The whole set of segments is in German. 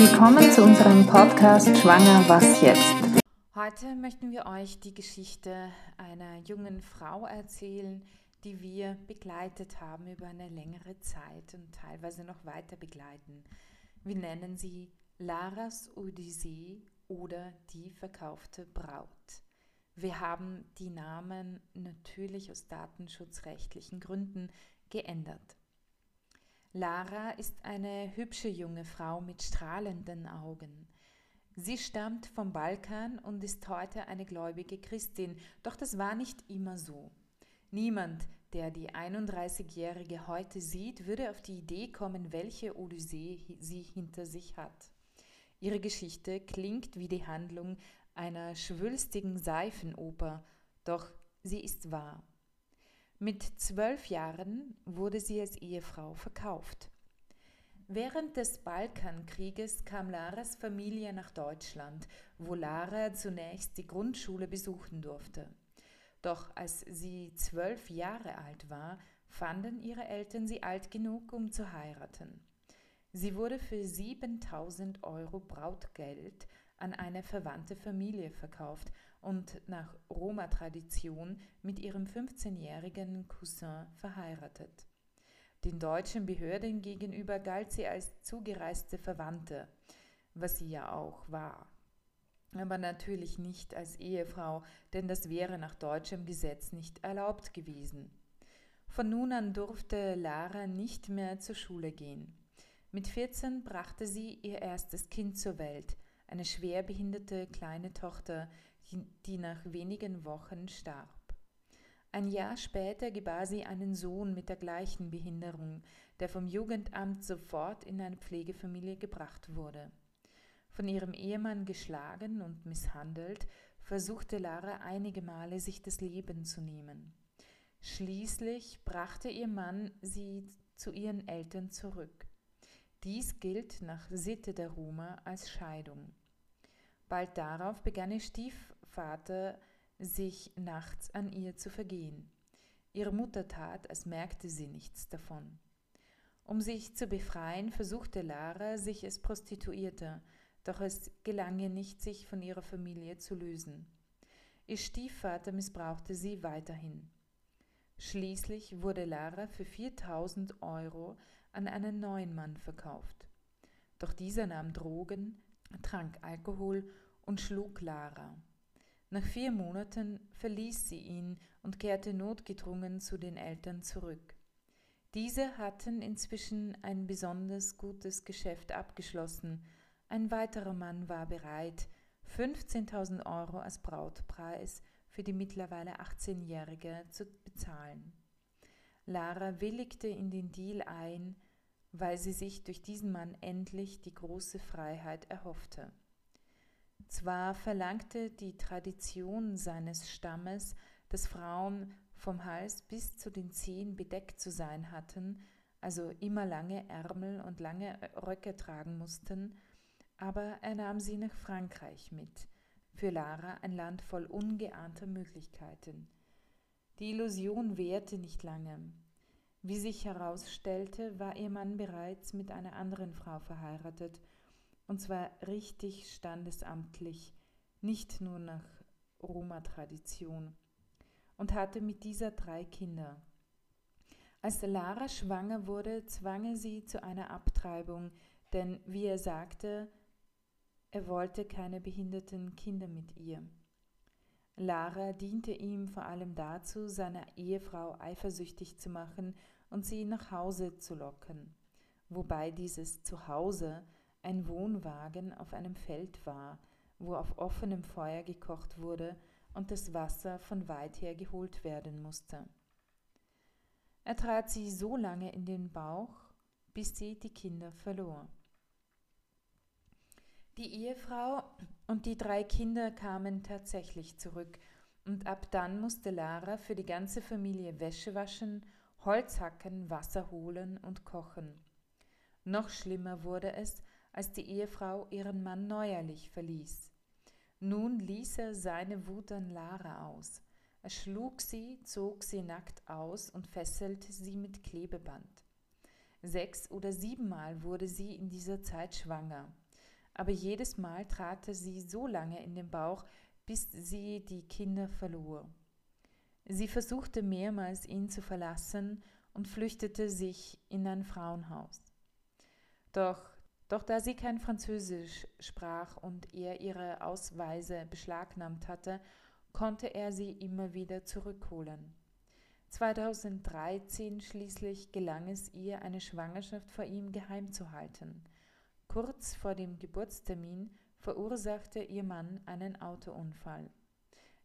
Willkommen zu unserem Podcast Schwanger, was jetzt? Heute möchten wir euch die Geschichte einer jungen Frau erzählen, die wir begleitet haben über eine längere Zeit und teilweise noch weiter begleiten. Wir nennen sie Laras Odyssee oder die verkaufte Braut. Wir haben die Namen natürlich aus datenschutzrechtlichen Gründen geändert. Lara ist eine hübsche junge Frau mit strahlenden Augen. Sie stammt vom Balkan und ist heute eine gläubige Christin, doch das war nicht immer so. Niemand, der die 31-Jährige heute sieht, würde auf die Idee kommen, welche Odyssee sie hinter sich hat. Ihre Geschichte klingt wie die Handlung einer schwülstigen Seifenoper, doch sie ist wahr. Mit zwölf Jahren wurde sie als Ehefrau verkauft. Während des Balkankrieges kam Laras Familie nach Deutschland, wo Lara zunächst die Grundschule besuchen durfte. Doch als sie zwölf Jahre alt war, fanden ihre Eltern sie alt genug, um zu heiraten. Sie wurde für 7000 Euro Brautgeld an eine verwandte Familie verkauft und nach Roma-Tradition mit ihrem 15-jährigen Cousin verheiratet. Den deutschen Behörden gegenüber galt sie als zugereiste Verwandte, was sie ja auch war. Aber natürlich nicht als Ehefrau, denn das wäre nach deutschem Gesetz nicht erlaubt gewesen. Von nun an durfte Lara nicht mehr zur Schule gehen. Mit 14 brachte sie ihr erstes Kind zur Welt, eine schwerbehinderte kleine Tochter, die nach wenigen Wochen starb. Ein Jahr später gebar sie einen Sohn mit der gleichen Behinderung, der vom Jugendamt sofort in eine Pflegefamilie gebracht wurde. Von ihrem Ehemann geschlagen und misshandelt, versuchte Lara einige Male, sich das Leben zu nehmen. Schließlich brachte ihr Mann sie zu ihren Eltern zurück. Dies gilt nach Sitte der Roma als Scheidung. Bald darauf begann ihr Stiefvater sich nachts an ihr zu vergehen. Ihre Mutter tat, als merkte sie nichts davon. Um sich zu befreien, versuchte Lara, sich als Prostituierte, doch es gelang ihr nicht, sich von ihrer Familie zu lösen. Ihr Stiefvater missbrauchte sie weiterhin. Schließlich wurde Lara für 4000 Euro an einen neuen Mann verkauft. Doch dieser nahm Drogen, trank Alkohol und schlug Lara. Nach vier Monaten verließ sie ihn und kehrte notgedrungen zu den Eltern zurück. Diese hatten inzwischen ein besonders gutes Geschäft abgeschlossen. Ein weiterer Mann war bereit, 15.000 Euro als Brautpreis für die mittlerweile 18-Jährige zu bezahlen. Lara willigte in den Deal ein, weil sie sich durch diesen Mann endlich die große Freiheit erhoffte. Zwar verlangte die Tradition seines Stammes, dass Frauen vom Hals bis zu den Zehen bedeckt zu sein hatten, also immer lange Ärmel und lange Röcke tragen mussten, aber er nahm sie nach Frankreich mit, für Lara ein Land voll ungeahnter Möglichkeiten. Die Illusion währte nicht lange. Wie sich herausstellte, war ihr Mann bereits mit einer anderen Frau verheiratet, und zwar richtig standesamtlich, nicht nur nach Roma-Tradition, und hatte mit dieser drei Kinder. Als Lara schwanger wurde, zwang er sie zu einer Abtreibung, denn, wie er sagte, er wollte keine behinderten Kinder mit ihr. Lara diente ihm vor allem dazu, seine Ehefrau eifersüchtig zu machen und sie nach Hause zu locken, wobei dieses Zuhause ein Wohnwagen auf einem Feld war, wo auf offenem Feuer gekocht wurde und das Wasser von weit her geholt werden musste. Er trat sie so lange in den Bauch, bis sie die Kinder verlor. Die Ehefrau und die drei Kinder kamen tatsächlich zurück, und ab dann musste Lara für die ganze Familie Wäsche waschen, Holz hacken, Wasser holen und kochen. Noch schlimmer wurde es, als die Ehefrau ihren Mann neuerlich verließ. Nun ließ er seine Wut an Lara aus. Er schlug sie, zog sie nackt aus und fesselte sie mit Klebeband. Sechs oder siebenmal wurde sie in dieser Zeit schwanger. aber jedes Mal trat er sie so lange in den Bauch, bis sie die Kinder verlor. Sie versuchte mehrmals, ihn zu verlassen und flüchtete sich in ein Frauenhaus. Doch, doch da sie kein Französisch sprach und er ihre Ausweise beschlagnahmt hatte, konnte er sie immer wieder zurückholen. 2013 schließlich gelang es ihr, eine Schwangerschaft vor ihm geheim zu halten. Kurz vor dem Geburtstermin verursachte ihr Mann einen Autounfall.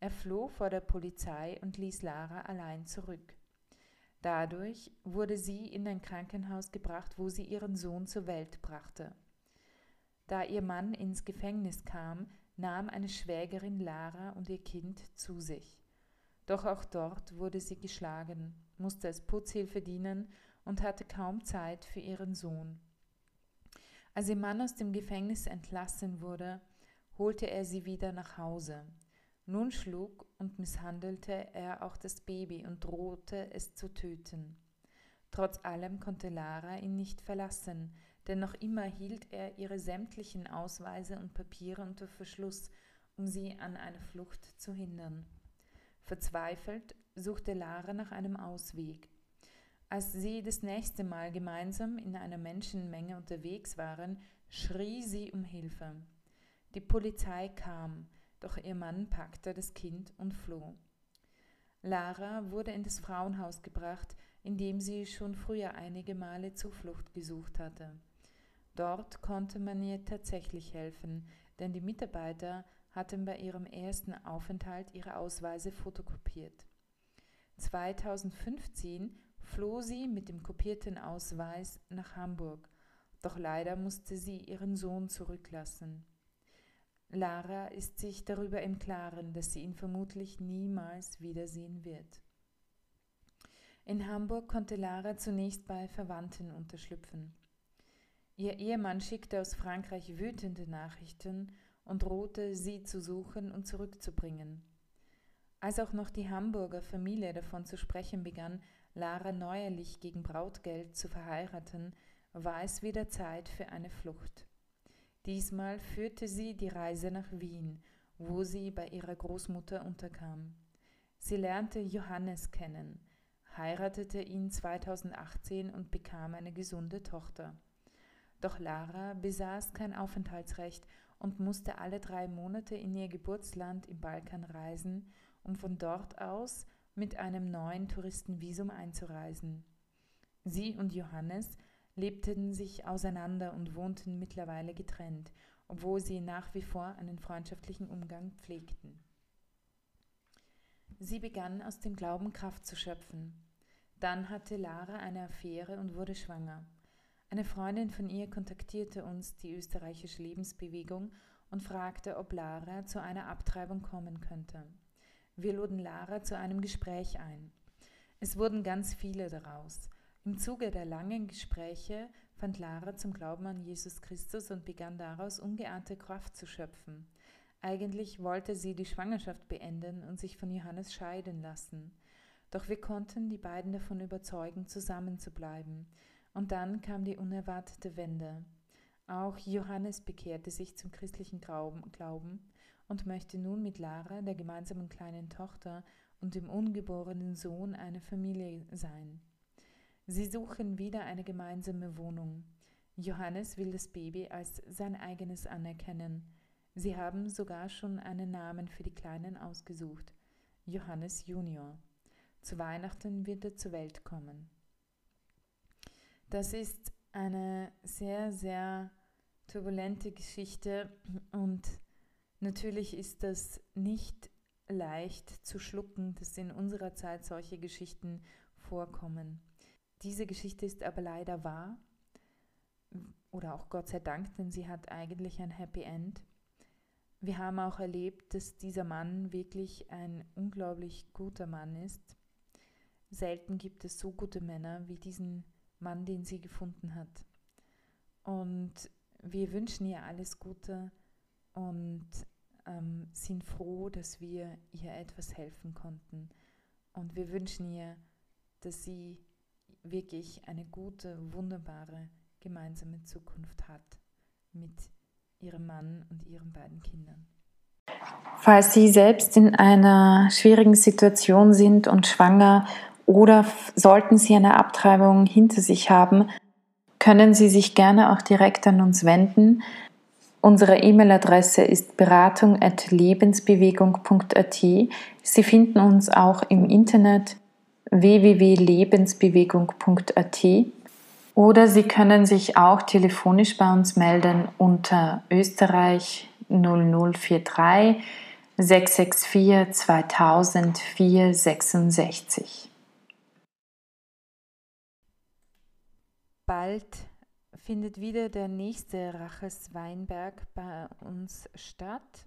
Er floh vor der Polizei und ließ Lara allein zurück. Dadurch wurde sie in ein Krankenhaus gebracht, wo sie ihren Sohn zur Welt brachte. Da ihr Mann ins Gefängnis kam, nahm eine Schwägerin Lara und ihr Kind zu sich. Doch auch dort wurde sie geschlagen, musste als Putzhilfe dienen und hatte kaum Zeit für ihren Sohn. Als ihr Mann aus dem Gefängnis entlassen wurde, holte er sie wieder nach Hause. Nun schlug und misshandelte er auch das Baby und drohte es zu töten. Trotz allem konnte Lara ihn nicht verlassen, denn noch immer hielt er ihre sämtlichen Ausweise und Papiere unter Verschluss, um sie an einer Flucht zu hindern. Verzweifelt suchte Lara nach einem Ausweg. Als sie das nächste Mal gemeinsam in einer Menschenmenge unterwegs waren, schrie sie um Hilfe. Die Polizei kam, doch ihr Mann packte das Kind und floh. Lara wurde in das Frauenhaus gebracht, in dem sie schon früher einige Male Zuflucht gesucht hatte. Dort konnte man ihr tatsächlich helfen, denn die Mitarbeiter hatten bei ihrem ersten Aufenthalt ihre Ausweise fotokopiert. 2015 floh sie mit dem kopierten Ausweis nach Hamburg, doch leider musste sie ihren Sohn zurücklassen. Lara ist sich darüber im Klaren, dass sie ihn vermutlich niemals wiedersehen wird. In Hamburg konnte Lara zunächst bei Verwandten unterschlüpfen. Ihr Ehemann schickte aus Frankreich wütende Nachrichten und drohte, sie zu suchen und zurückzubringen. Als auch noch die Hamburger Familie davon zu sprechen begann, Lara neuerlich gegen Brautgeld zu verheiraten, war es wieder Zeit für eine Flucht. Diesmal führte sie die Reise nach Wien, wo sie bei ihrer Großmutter unterkam. Sie lernte Johannes kennen, heiratete ihn 2018 und bekam eine gesunde Tochter. Doch Lara besaß kein Aufenthaltsrecht und musste alle drei Monate in ihr Geburtsland im Balkan reisen, um von dort aus mit einem neuen Touristenvisum einzureisen. Sie und Johannes lebten sich auseinander und wohnten mittlerweile getrennt, obwohl sie nach wie vor einen freundschaftlichen Umgang pflegten. Sie begann aus dem Glauben Kraft zu schöpfen. Dann hatte Lara eine Affäre und wurde schwanger. Eine Freundin von ihr kontaktierte uns, die österreichische Lebensbewegung, und fragte, ob Lara zu einer Abtreibung kommen könnte. Wir luden Lara zu einem Gespräch ein. Es wurden ganz viele daraus. Im Zuge der langen Gespräche fand Lara zum Glauben an Jesus Christus und begann daraus ungeahnte Kraft zu schöpfen. Eigentlich wollte sie die Schwangerschaft beenden und sich von Johannes scheiden lassen. Doch wir konnten die beiden davon überzeugen, zusammenzubleiben. Und dann kam die unerwartete Wende. Auch Johannes bekehrte sich zum christlichen Glauben und möchte nun mit Lara, der gemeinsamen kleinen Tochter und dem ungeborenen Sohn eine Familie sein. Sie suchen wieder eine gemeinsame Wohnung. Johannes will das Baby als sein eigenes anerkennen. Sie haben sogar schon einen Namen für die Kleinen ausgesucht. Johannes Junior. Zu Weihnachten wird er zur Welt kommen. Das ist eine sehr, sehr turbulente Geschichte und natürlich ist das nicht leicht zu schlucken, dass in unserer Zeit solche Geschichten vorkommen. Diese Geschichte ist aber leider wahr oder auch Gott sei Dank, denn sie hat eigentlich ein Happy End. Wir haben auch erlebt, dass dieser Mann wirklich ein unglaublich guter Mann ist. Selten gibt es so gute Männer wie diesen Mann den sie gefunden hat. Und wir wünschen ihr alles Gute und ähm, sind froh, dass wir ihr etwas helfen konnten. Und wir wünschen ihr, dass sie wirklich eine gute, wunderbare gemeinsame Zukunft hat mit ihrem Mann und ihren beiden Kindern. Falls Sie selbst in einer schwierigen Situation sind und schwanger oder sollten Sie eine Abtreibung hinter sich haben, können Sie sich gerne auch direkt an uns wenden. Unsere E-Mail-Adresse ist beratung.lebensbewegung.at. Sie finden uns auch im Internet www.lebensbewegung.at oder Sie können sich auch telefonisch bei uns melden unter Österreich 0043 664 2000 466. Bald findet wieder der nächste Raches Weinberg bei uns statt.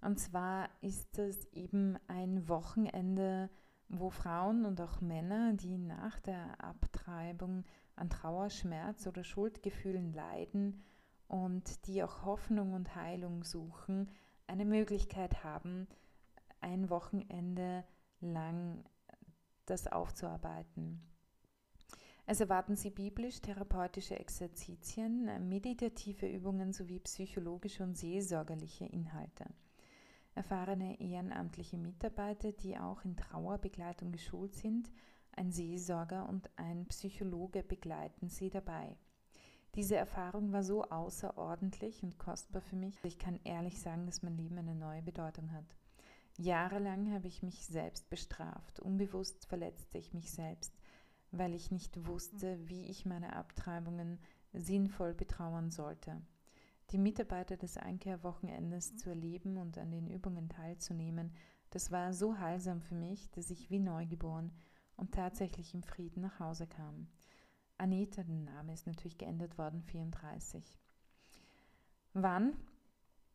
Und zwar ist es eben ein Wochenende, wo Frauen und auch Männer, die nach der Abtreibung an Trauer, Schmerz oder Schuldgefühlen leiden und die auch Hoffnung und Heilung suchen, eine Möglichkeit haben, ein Wochenende lang das aufzuarbeiten. Es erwarten Sie biblisch-therapeutische Exerzitien, meditative Übungen sowie psychologische und seelsorgerliche Inhalte. Erfahrene ehrenamtliche Mitarbeiter, die auch in Trauerbegleitung geschult sind, ein Seelsorger und ein Psychologe begleiten sie dabei. Diese Erfahrung war so außerordentlich und kostbar für mich. Ich kann ehrlich sagen, dass mein Leben eine neue Bedeutung hat. Jahrelang habe ich mich selbst bestraft. Unbewusst verletzte ich mich selbst, weil ich nicht wusste, wie ich meine Abtreibungen sinnvoll betrauern sollte. Die Mitarbeiter des Einkehrwochenendes zu erleben und an den Übungen teilzunehmen, das war so heilsam für mich, dass ich wie neugeboren und tatsächlich im Frieden nach Hause kam. Anita, der Name ist natürlich geändert worden, 34. Wann?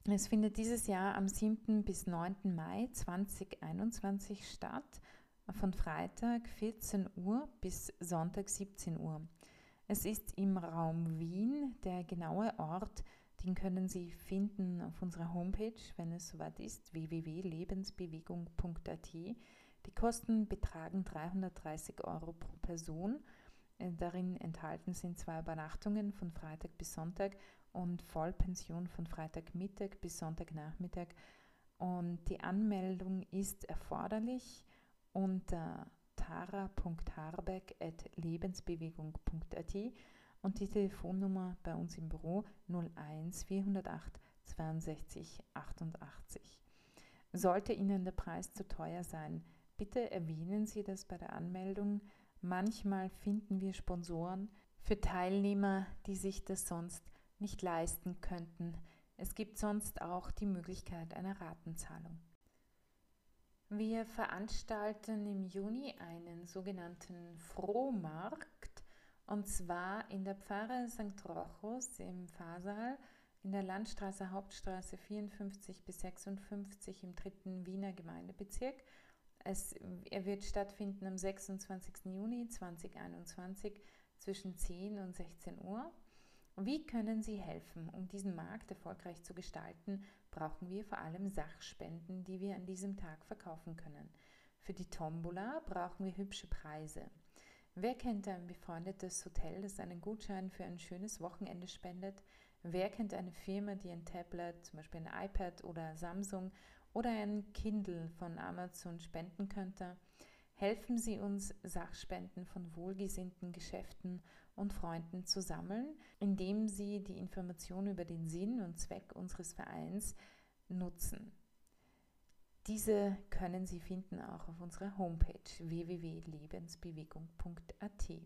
Es findet dieses Jahr am 7. bis 9. Mai 2021 statt, von Freitag 14 Uhr bis Sonntag 17 Uhr. Es ist im Raum Wien. Der genaue Ort, den können Sie finden auf unserer Homepage, wenn es soweit ist, www.lebensbewegung.at. Die Kosten betragen 330 Euro pro Person. Äh, darin enthalten sind zwei Übernachtungen von Freitag bis Sonntag und Vollpension von Freitagmittag bis Sonntagnachmittag. Und die Anmeldung ist erforderlich unter tara.harbeck.lebensbewegung.at und die Telefonnummer bei uns im Büro 01 408 62 88. Sollte Ihnen der Preis zu teuer sein, Bitte erwähnen Sie das bei der Anmeldung. Manchmal finden wir Sponsoren für Teilnehmer, die sich das sonst nicht leisten könnten. Es gibt sonst auch die Möglichkeit einer Ratenzahlung. Wir veranstalten im Juni einen sogenannten Frohmarkt und zwar in der Pfarre St. Rochus im Fahrsaal in der Landstraße Hauptstraße 54 bis 56 im dritten Wiener Gemeindebezirk es, er wird stattfinden am 26. Juni 2021 zwischen 10 und 16 Uhr. Wie können Sie helfen? Um diesen Markt erfolgreich zu gestalten, brauchen wir vor allem Sachspenden, die wir an diesem Tag verkaufen können. Für die Tombola brauchen wir hübsche Preise. Wer kennt ein befreundetes Hotel, das einen Gutschein für ein schönes Wochenende spendet? Wer kennt eine Firma, die ein Tablet, zum Beispiel ein iPad oder Samsung oder ein Kindle von Amazon spenden könnte, helfen Sie uns, Sachspenden von wohlgesinnten Geschäften und Freunden zu sammeln, indem Sie die Information über den Sinn und Zweck unseres Vereins nutzen. Diese können Sie finden auch auf unserer Homepage www.lebensbewegung.at.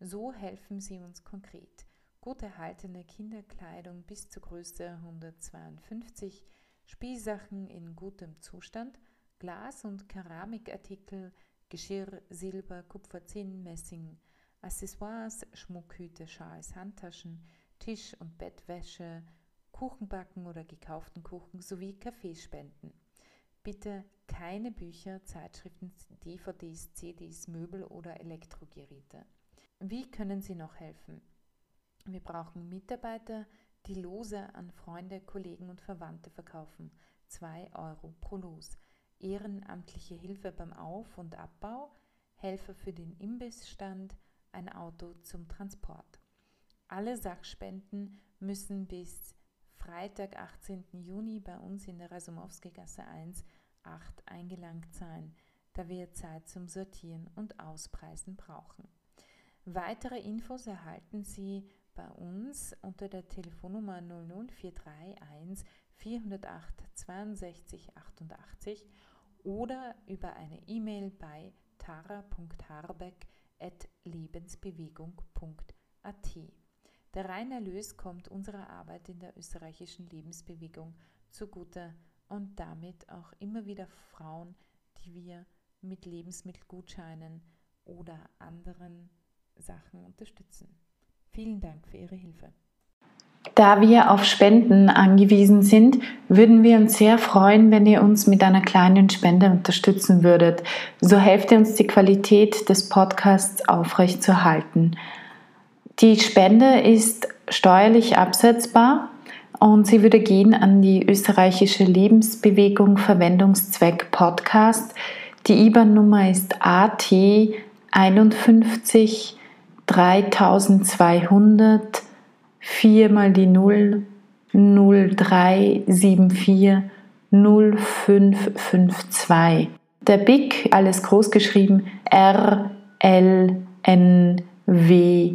So helfen Sie uns konkret. Gut erhaltene Kinderkleidung bis zur Größe 152 Spielsachen in gutem Zustand, Glas- und Keramikartikel, Geschirr, Silber, Kupfer, Zinn, Messing, Accessoires, Schmuckhüte, Schals, Handtaschen, Tisch- und Bettwäsche, Kuchenbacken oder gekauften Kuchen sowie Kaffeespenden. Bitte keine Bücher, Zeitschriften, DVDs, CDs, Möbel oder Elektrogeräte. Wie können Sie noch helfen? Wir brauchen Mitarbeiter, die Lose an Freunde, Kollegen und Verwandte verkaufen. 2 Euro pro Los. Ehrenamtliche Hilfe beim Auf- und Abbau, Helfer für den Imbissstand, ein Auto zum Transport. Alle Sachspenden müssen bis Freitag, 18. Juni bei uns in der Rasumowski-Gasse 1 8 eingelangt sein, da wir Zeit zum Sortieren und Auspreisen brauchen. Weitere Infos erhalten Sie bei uns unter der Telefonnummer 00431 408 62 88 oder über eine E-Mail bei tara.harbeck.lebensbewegung.at. Der Reinerlös kommt unserer Arbeit in der österreichischen Lebensbewegung zugute und damit auch immer wieder Frauen, die wir mit Lebensmittelgutscheinen oder anderen Sachen unterstützen. Vielen Dank für Ihre Hilfe. Da wir auf Spenden angewiesen sind, würden wir uns sehr freuen, wenn ihr uns mit einer kleinen Spende unterstützen würdet. So helft ihr uns, die Qualität des Podcasts aufrechtzuerhalten. Die Spende ist steuerlich absetzbar und sie würde gehen an die österreichische Lebensbewegung Verwendungszweck Podcast. Die IBAN-Nummer ist AT 51 3200 4 mal die 0 0374 0552. Der BIC, alles groß geschrieben, R L N W